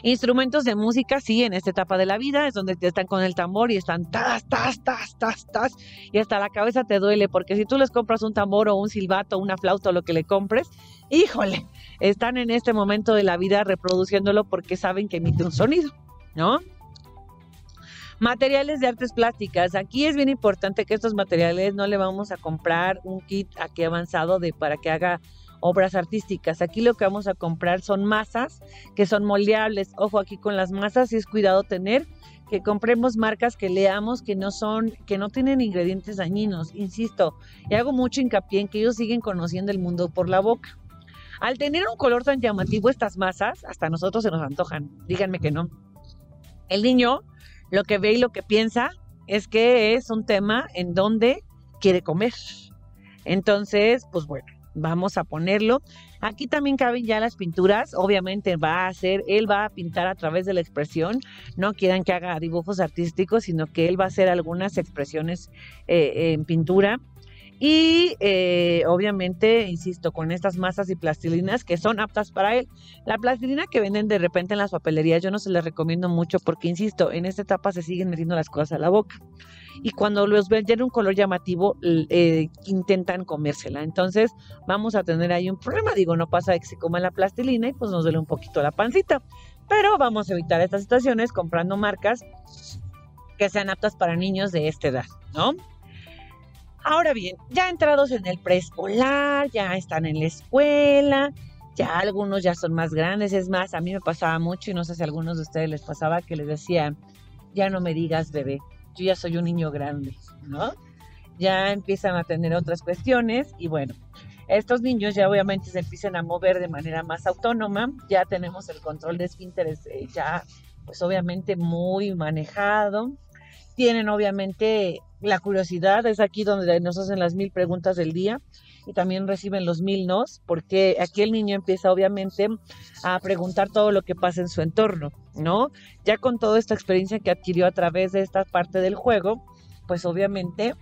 Instrumentos de música, sí, en esta etapa de la vida es donde están con el tambor y están tas, tas, tas, tas, tas, y hasta la cabeza te duele, porque si tú les compras un tambor o un silbato, una flauta o lo que le compres, híjole, están en este momento de la vida reproduciéndolo porque saben que emite un sonido, ¿no? Materiales de artes plásticas. Aquí es bien importante que estos materiales no le vamos a comprar un kit aquí avanzado de para que haga obras artísticas. Aquí lo que vamos a comprar son masas que son moldeables. Ojo aquí con las masas es cuidado tener que compremos marcas que leamos que no son, que no tienen ingredientes dañinos, insisto, y hago mucho hincapié en que ellos siguen conociendo el mundo por la boca. Al tener un color tan llamativo estas masas, hasta nosotros se nos antojan, díganme que no. El niño lo que ve y lo que piensa es que es un tema en donde quiere comer. Entonces, pues bueno, vamos a ponerlo. Aquí también caben ya las pinturas, obviamente va a hacer, él va a pintar a través de la expresión, no quieran que haga dibujos artísticos, sino que él va a hacer algunas expresiones eh, en pintura. Y eh, obviamente, insisto, con estas masas y plastilinas que son aptas para él. La plastilina que venden de repente en las papelerías, yo no se les recomiendo mucho porque, insisto, en esta etapa se siguen metiendo las cosas a la boca y cuando los ven ya en un color llamativo, eh, intentan comérsela. Entonces vamos a tener ahí un problema. Digo, no pasa que se coma la plastilina y pues nos duele un poquito la pancita. Pero vamos a evitar estas situaciones comprando marcas que sean aptas para niños de esta edad, ¿no? Ahora bien, ya entrados en el preescolar, ya están en la escuela, ya algunos ya son más grandes, es más, a mí me pasaba mucho y no sé si a algunos de ustedes les pasaba que les decían, ya no me digas bebé, yo ya soy un niño grande, ¿no? Ya empiezan a tener otras cuestiones y bueno, estos niños ya obviamente se empiezan a mover de manera más autónoma, ya tenemos el control de esfínteres eh, ya pues obviamente muy manejado, tienen obviamente la curiosidad, es aquí donde nos hacen las mil preguntas del día y también reciben los mil nos, porque aquí el niño empieza obviamente a preguntar todo lo que pasa en su entorno, ¿no? Ya con toda esta experiencia que adquirió a través de esta parte del juego, pues obviamente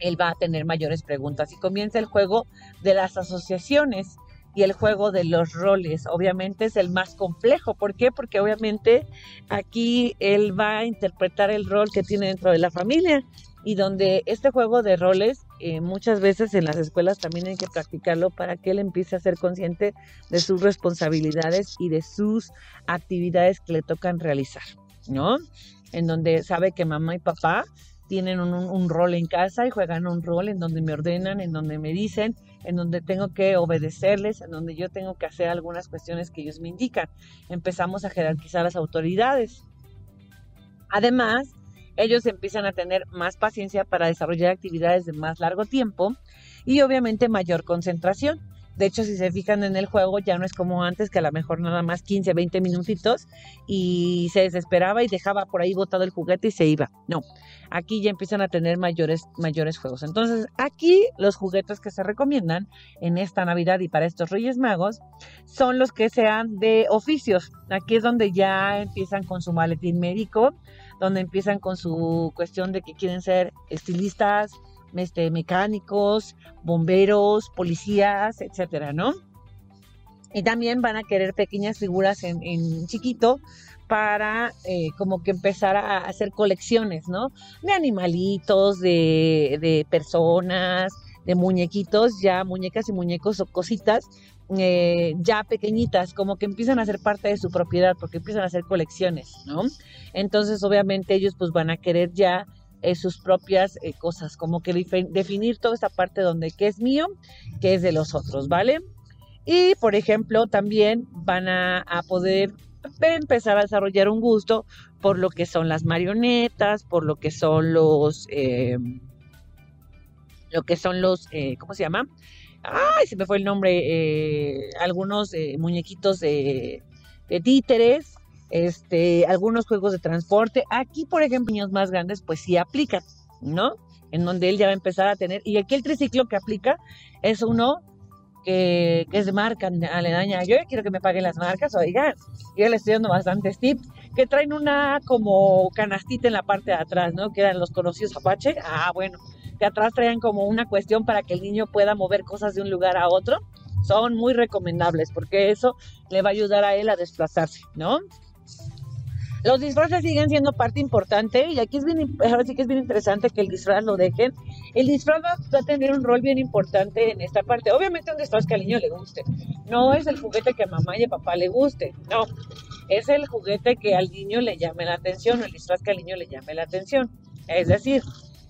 él va a tener mayores preguntas y comienza el juego de las asociaciones y el juego de los roles. Obviamente es el más complejo. ¿Por qué? Porque obviamente aquí él va a interpretar el rol que tiene dentro de la familia y donde este juego de roles eh, muchas veces en las escuelas también hay que practicarlo para que él empiece a ser consciente de sus responsabilidades y de sus actividades que le tocan realizar, ¿no? En donde sabe que mamá y papá tienen un, rol en casa y juegan un rol en donde me ordenan, en donde me dicen, en donde tengo que obedecerles, en donde yo tengo que hacer algunas cuestiones que ellos me indican. Empezamos a jerarquizar las autoridades. Además, ellos empiezan a tener más paciencia para desarrollar actividades de más largo tiempo y obviamente mayor concentración. De hecho, si se fijan en el juego, ya no es como antes, que a lo mejor nada más 15, 20 minutitos y se desesperaba y dejaba por ahí botado el juguete y se iba. No, aquí ya empiezan a tener mayores, mayores juegos. Entonces, aquí los juguetes que se recomiendan en esta Navidad y para estos Reyes Magos son los que sean de oficios. Aquí es donde ya empiezan con su maletín médico, donde empiezan con su cuestión de que quieren ser estilistas, este, mecánicos, bomberos, policías, etcétera, ¿no? Y también van a querer pequeñas figuras en, chiquito para eh, como que empezar a hacer colecciones, ¿no? De animalitos, de, personas, de muñequitos, ya muñecas y muñecos o cositas eh, ya pequeñitas, como que empiezan a ser parte de su propiedad, porque empiezan a hacer colecciones, ¿no? Entonces, obviamente, ellos pues van a querer ya eh, sus propias eh, cosas, como que definir toda esta parte donde qué es mío, qué es de los otros, ¿vale? Y, por ejemplo, también van a, poder empezar a desarrollar un gusto por lo que son las marionetas, por lo que son los, eh, lo que son los, ¿cómo se llama? Ay, se me fue el nombre, algunos muñequitos de títeres, este, algunos juegos de transporte. Aquí, por ejemplo, niños más grandes, pues sí aplican, ¿no? En donde él ya va a empezar a tener. Y aquí el triciclo que aplica es uno que, es de marca aledaña. Yo quiero que me paguen las marcas, oigan. Yo le estoy dando bastantes tips. Que traen una como canastita en la parte de atrás, ¿no? Que eran los conocidos Apache. Ah, bueno. Que atrás traen como una cuestión para que el niño pueda mover cosas de un lugar a otro. Son muy recomendables porque eso le va a ayudar a él a desplazarse, ¿no? Los disfraces siguen siendo parte importante y aquí es bien, ahora sí que es bien interesante que el disfraz lo dejen. El disfraz va a tener un rol bien importante en esta parte. Obviamente un disfraz que al niño le guste. No es el juguete que a mamá y a papá le guste, no. Es el juguete que al niño le llame la atención el disfraz que al niño le llame la atención. Es decir,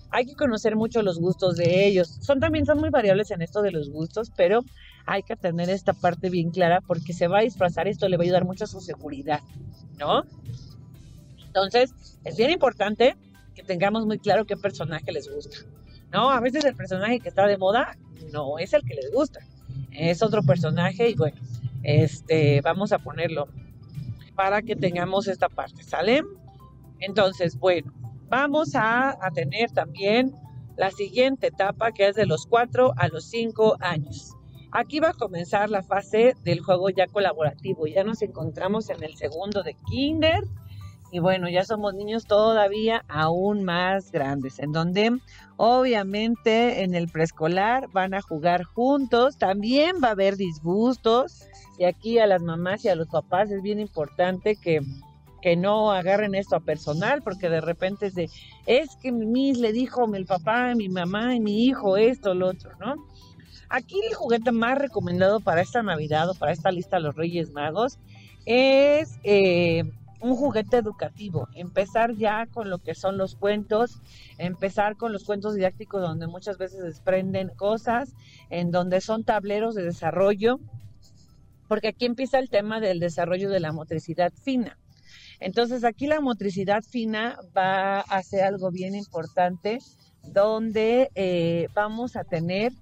hay que conocer mucho los gustos de ellos. Son también son muy variables en esto de los gustos, pero hay que tener esta parte bien clara porque se va a disfrazar, esto le va a ayudar mucho a su seguridad, ¿no? Entonces, es bien importante que tengamos muy claro qué personaje les gusta. No, a veces el personaje que está de moda no es el que les gusta. Es otro personaje y bueno, este, vamos a ponerlo para que tengamos esta parte, ¿sale? Entonces, bueno, vamos a, a tener también la siguiente etapa que es de los 4 a los 5 años. Aquí va a comenzar la fase del juego ya colaborativo. Ya nos encontramos en el segundo de Kinder y bueno, ya somos niños todavía aún más grandes, en donde obviamente en el preescolar van a jugar juntos, también va a haber disgustos y aquí a las mamás y a los papás es bien importante que, que no agarren esto a personal, porque de repente es de, es que mi mis le dijo mi papá, mi mamá y mi hijo esto, lo otro, ¿no? Aquí el juguete más recomendado para esta Navidad o para esta lista de los Reyes Magos es eh, un juguete educativo, empezar ya con lo que son los cuentos, empezar con los cuentos didácticos donde muchas veces desprenden cosas, en donde son tableros de desarrollo, porque aquí empieza el tema del desarrollo de la motricidad fina. Entonces aquí la motricidad fina va a ser algo bien importante donde eh, vamos a tener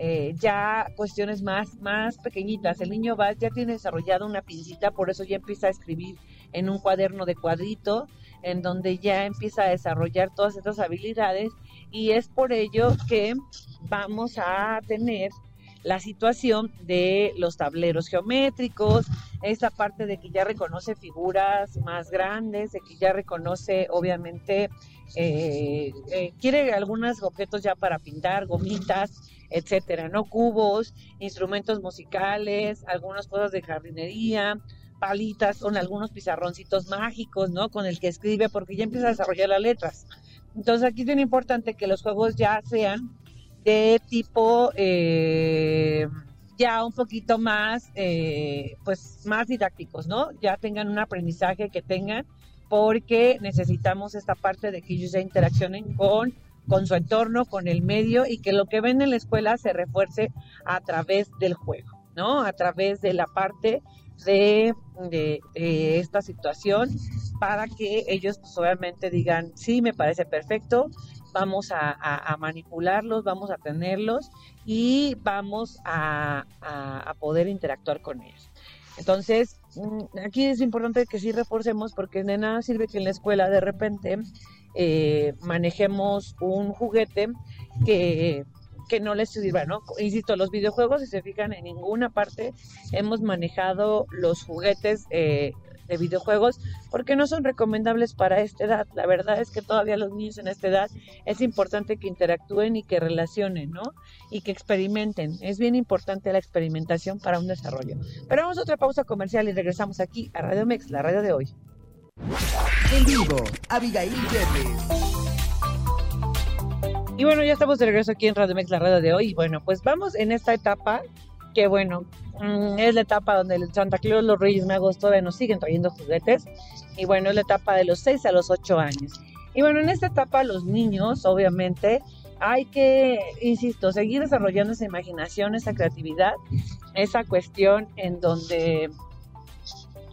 eh, ya cuestiones más, más pequeñitas. El niño va, ya tiene desarrollado una pincita, por eso ya empieza a escribir en un cuaderno de cuadrito, en donde ya empieza a desarrollar todas estas habilidades y es por ello que vamos a tener la situación de los tableros geométricos, esta parte de que ya reconoce figuras más grandes, de que ya reconoce obviamente, eh, eh, quiere algunos objetos ya para pintar, gomitas, etcétera, ¿no? Cubos, instrumentos musicales, algunas cosas de jardinería, palitas, con algunos pizarroncitos mágicos, ¿no? Con el que escribe, porque ya empieza a desarrollar las letras. Entonces aquí es bien importante que los juegos ya sean de tipo eh, ya un poquito más, eh, pues más didácticos, ¿no? Ya tengan un aprendizaje que tengan, porque necesitamos esta parte de que ellos ya interaccionen con con su entorno, con el medio y que lo que ven en la escuela se refuerce a través del juego, ¿no? A través de la parte de, esta situación para que ellos pues, obviamente digan, sí, me parece perfecto vamos a, manipularlos, vamos a tenerlos y vamos a, poder interactuar con ellos. Entonces, mm, aquí es importante que sí reforcemos porque de nada sirve que en la escuela de repente eh, manejemos un juguete que que no les sirva, ¿no? Insisto, los videojuegos, si se fijan, en ninguna parte hemos manejado los juguetes eh, de videojuegos porque no son recomendables para esta edad. La verdad es que todavía los niños en esta edad es importante que interactúen y que relacionen, ¿no? Y que experimenten. Es bien importante la experimentación para un desarrollo. Pero vamos a otra pausa comercial y regresamos aquí a Radio Mex, la radio de hoy. En vivo, Abigail Yepes. Y bueno, ya estamos de regreso aquí en Radio Mex, la radio de hoy. Bueno, pues vamos en esta etapa que bueno, mm, es la etapa donde el Santa Claus, los Reyes Magos todavía nos siguen trayendo juguetes. Y bueno, es la etapa de los 6 a los 8 años. Y bueno, en esta etapa los niños, obviamente, hay que, insisto, seguir desarrollando esa imaginación, esa creatividad, esa cuestión en donde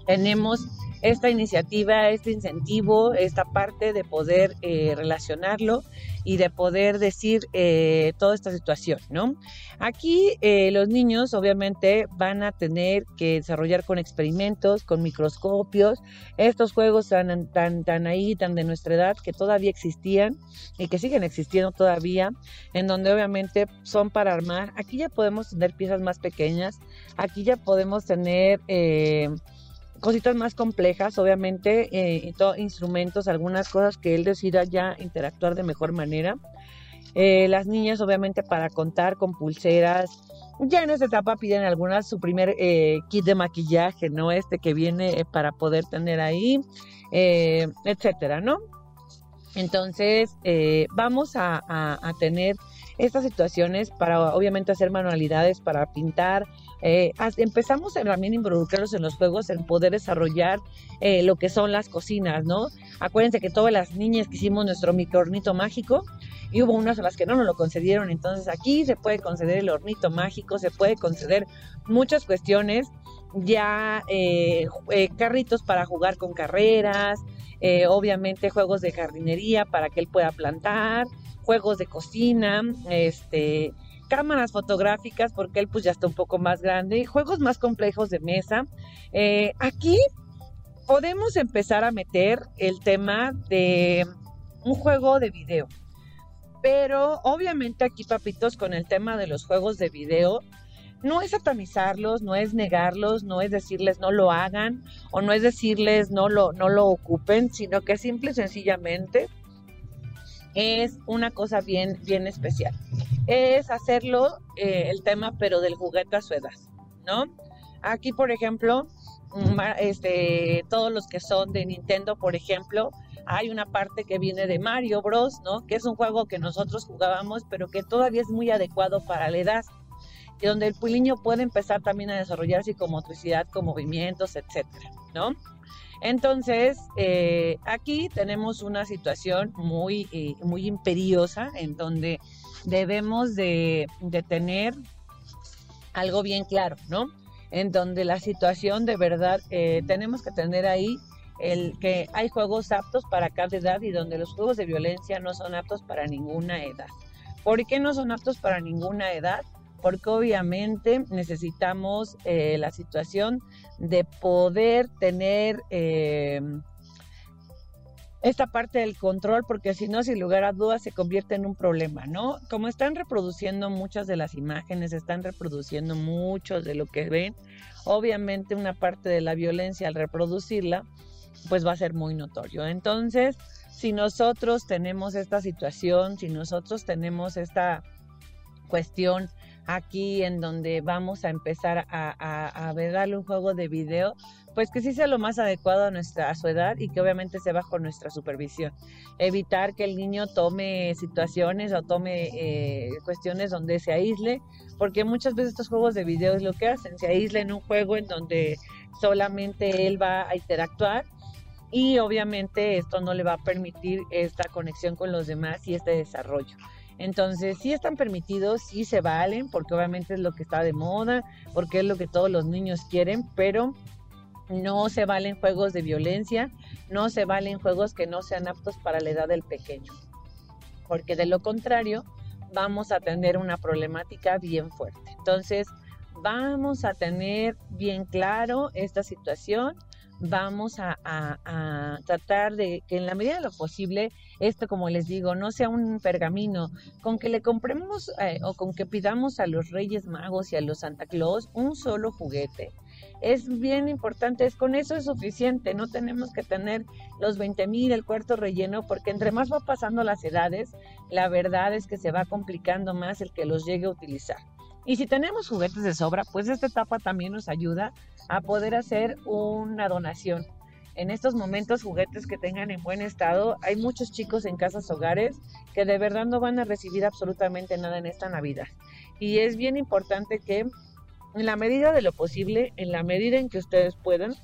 tenemos esta iniciativa, este incentivo, esta parte de poder eh, relacionarlo y de poder decir eh, toda esta situación, ¿no? Aquí eh, los niños obviamente van a tener que desarrollar con experimentos, con microscopios, estos juegos tan, tan, ahí, tan de nuestra edad, que todavía existían y que siguen existiendo todavía, en donde obviamente son para armar. Aquí ya podemos tener piezas más pequeñas, aquí ya podemos tener cositas más complejas, obviamente, eh, instrumentos, algunas cosas que él decida ya interactuar de mejor manera. Eh, las niñas, obviamente, para contar con pulseras. Ya en esta etapa piden algunas su primer eh, kit de maquillaje, ¿no? Este que viene eh, para poder tener ahí, etcétera, ¿no? Entonces, vamos a, a tener estas situaciones para, obviamente, hacer manualidades, para pintar, eh, empezamos también a involucrarlos en los juegos, en poder desarrollar eh, lo que son las cocinas, ¿no? Acuérdense que todas las niñas que hicimos nuestro microornito mágico y hubo unas a las que no nos lo concedieron, entonces aquí se puede conceder el hornito mágico, se puede conceder muchas cuestiones, ya eh, carritos para jugar con carreras, obviamente juegos de jardinería para que él pueda plantar, juegos de cocina, este, cámaras fotográficas, porque él pues ya está un poco más grande, juegos más complejos de mesa. Eh, aquí podemos empezar a meter el tema de un juego de video. Pero obviamente aquí, papitos, con el tema de los juegos de video, no es satanizarlos, no es negarlos, no es decirles no lo hagan o no es decirles no lo, no lo ocupen, sino que simple y sencillamente es una cosa bien, bien especial. Es hacerlo eh, el tema, pero del juguete a su edad, ¿no? Aquí, por ejemplo, este, todos los que son de Nintendo, por ejemplo, hay una parte que viene de Mario Bros, ¿no? Que es un juego que nosotros jugábamos, pero que todavía es muy adecuado para la edad. Y donde el niño puede empezar también a desarrollarse con motricidad, con movimientos, etcétera, ¿no? Entonces, eh, aquí tenemos una situación muy, eh, muy imperiosa en donde debemos de, tener algo bien claro, ¿no? En donde la situación de verdad eh, tenemos que tener ahí el que hay juegos aptos para cada edad y donde los juegos de violencia no son aptos para ninguna edad. ¿Por qué no son aptos para ninguna edad? Porque obviamente necesitamos eh, la situación de poder tener eh, esta parte del control, porque si no, sin lugar a dudas, se convierte en un problema, ¿no? Como están reproduciendo muchas de las imágenes, están reproduciendo muchos de lo que ven, obviamente una parte de la violencia al reproducirla, pues va a ser muy notorio. Entonces, si nosotros tenemos esta situación, si nosotros tenemos esta cuestión aquí en donde vamos a empezar a, ver darle un juego de video, pues que sí sea lo más adecuado a nuestra a su edad y que obviamente se bajo nuestra supervisión. Evitar que el niño tome situaciones o tome eh, cuestiones donde se aísle, porque muchas veces estos juegos de video es lo que hacen, se aíslen en un juego en donde solamente él va a interactuar y obviamente esto no le va a permitir esta conexión con los demás y este desarrollo. Entonces, sí están permitidos, sí se valen, porque obviamente es lo que está de moda, porque es lo que todos los niños quieren, pero no se valen juegos de violencia, no se valen juegos que no sean aptos para la edad del pequeño. porque de lo contrario vamos a tener una problemática bien fuerte. Entonces, vamos a tener bien claro esta situación, vamos a, tratar de que en la medida de lo posible, esto como les digo, no sea un pergamino, con que le compremos eh, o con que pidamos a los Reyes Magos y a los Santa Claus un solo juguete. Es bien importante, es con eso es suficiente, no tenemos que tener los 20 mil, el cuarto relleno, porque entre más va pasando las edades, la verdad es que se va complicando más el que los llegue a utilizar. Y si tenemos juguetes de sobra, pues esta etapa también nos ayuda a poder hacer una donación. En estos momentos, juguetes que tengan en buen estado, hay muchos chicos en casas hogares que de verdad no van a recibir absolutamente nada en esta Navidad. Y es bien importante que en la medida de lo posible, en la medida en que ustedes puedan,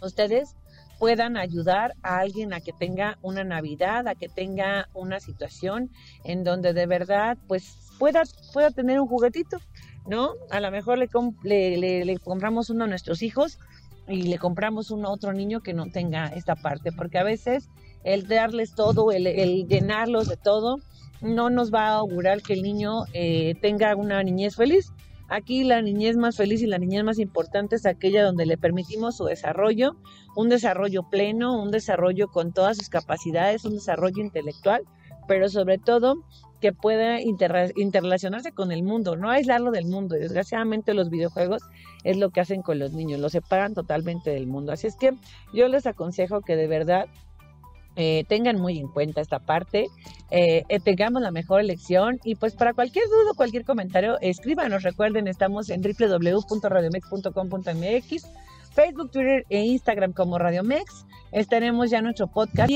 ustedes puedan ayudar a alguien a que tenga una Navidad, a que tenga una situación en donde de verdad pues pueda, pueda tener un juguetito, ¿no? A lo mejor le, le, compramos uno a nuestros hijos y le compramos uno a otro niño que no tenga esta parte, porque a veces el darles todo, el, llenarlos de todo, no nos va a augurar que el niño eh, tenga una niñez feliz. Aquí la niñez más feliz y la niñez más importante es aquella donde le permitimos su desarrollo, un desarrollo pleno, un desarrollo con todas sus capacidades, un desarrollo intelectual, pero sobre todo que pueda interrelacionarse con el mundo, no aislarlo del mundo. Desgraciadamente los videojuegos es lo que hacen con los niños, los separan totalmente del mundo. Así es que yo les aconsejo que de verdad eh, tengan muy en cuenta esta parte, eh, eh, tengamos la mejor elección y pues para cualquier duda, cualquier comentario, escríbanos. Recuerden, estamos en www.radiomex.com.mx, Facebook, Twitter e Instagram como Radiomex. Estaremos ya nuestro podcast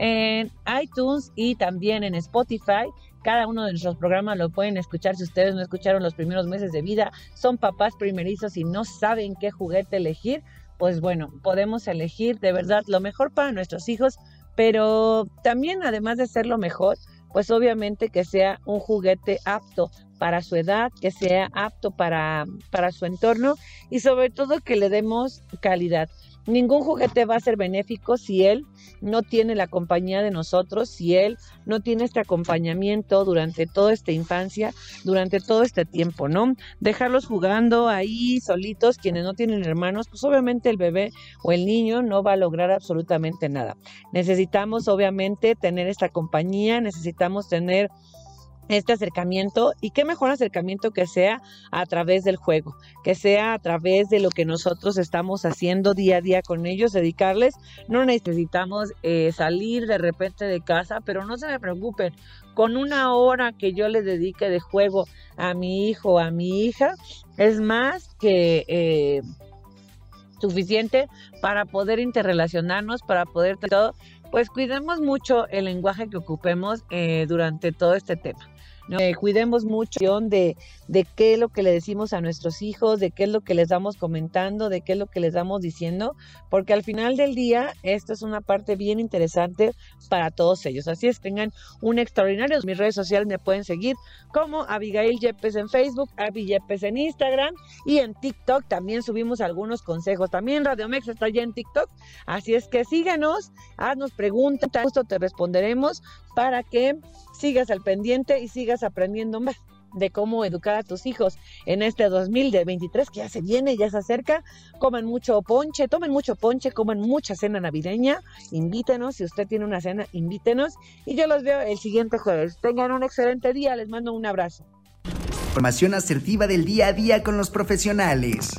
en iTunes y también en Spotify. Cada uno de nuestros programas lo pueden escuchar si ustedes no escucharon los primeros meses de vida, son papás primerizos y no saben qué juguete elegir. Pues bueno, podemos elegir de verdad lo mejor para nuestros hijos pero también además de ser lo mejor, pues obviamente que sea un juguete apto para su edad, que sea apto para, para su entorno y sobre todo que le demos calidad. Ningún juguete va a ser benéfico si él no tiene la compañía de nosotros, si él no tiene este acompañamiento durante toda esta infancia, durante todo este tiempo, ¿no? Dejarlos jugando ahí solitos, quienes no tienen hermanos, pues obviamente el bebé o el niño no va a lograr absolutamente nada. Necesitamos obviamente tener esta compañía, necesitamos tener este acercamiento y qué mejor acercamiento que sea a través del juego, que sea a través de lo que nosotros estamos haciendo día a día con ellos, dedicarles. No necesitamos eh, salir de repente de casa, pero no se me preocupen, con una hora que yo le dedique de juego a mi hijo, a mi hija, es más que... Eh, suficiente para poder interrelacionarnos, para poder todo, pues cuidemos mucho el lenguaje que ocupemos eh, durante todo este tema. Eh, cuidemos mucho de, de qué es lo que le decimos a nuestros hijos, de qué es lo que les damos comentando, de qué es lo que les damos diciendo, porque al final del día esto es una parte bien interesante para todos ellos. Así es, tengan un extraordinario. Mis redes sociales me pueden seguir como Abigail Yepes en Facebook, Abigail Yepes en Instagram y en TikTok también subimos algunos consejos. También Radio Mex está ya en TikTok, así es que síganos, haznos preguntas, justo te responderemos para que sigas al pendiente y sigas aprendiendo más de cómo educar a tus hijos en este 2023 que ya se viene, ya se acerca. Coman mucho ponche, tomen mucho ponche, coman mucha cena navideña, invítenos, si usted tiene una cena, invítenos y yo los veo el siguiente jueves. Tengan un excelente día, les mando un abrazo. Información asertiva del día a día con los profesionales.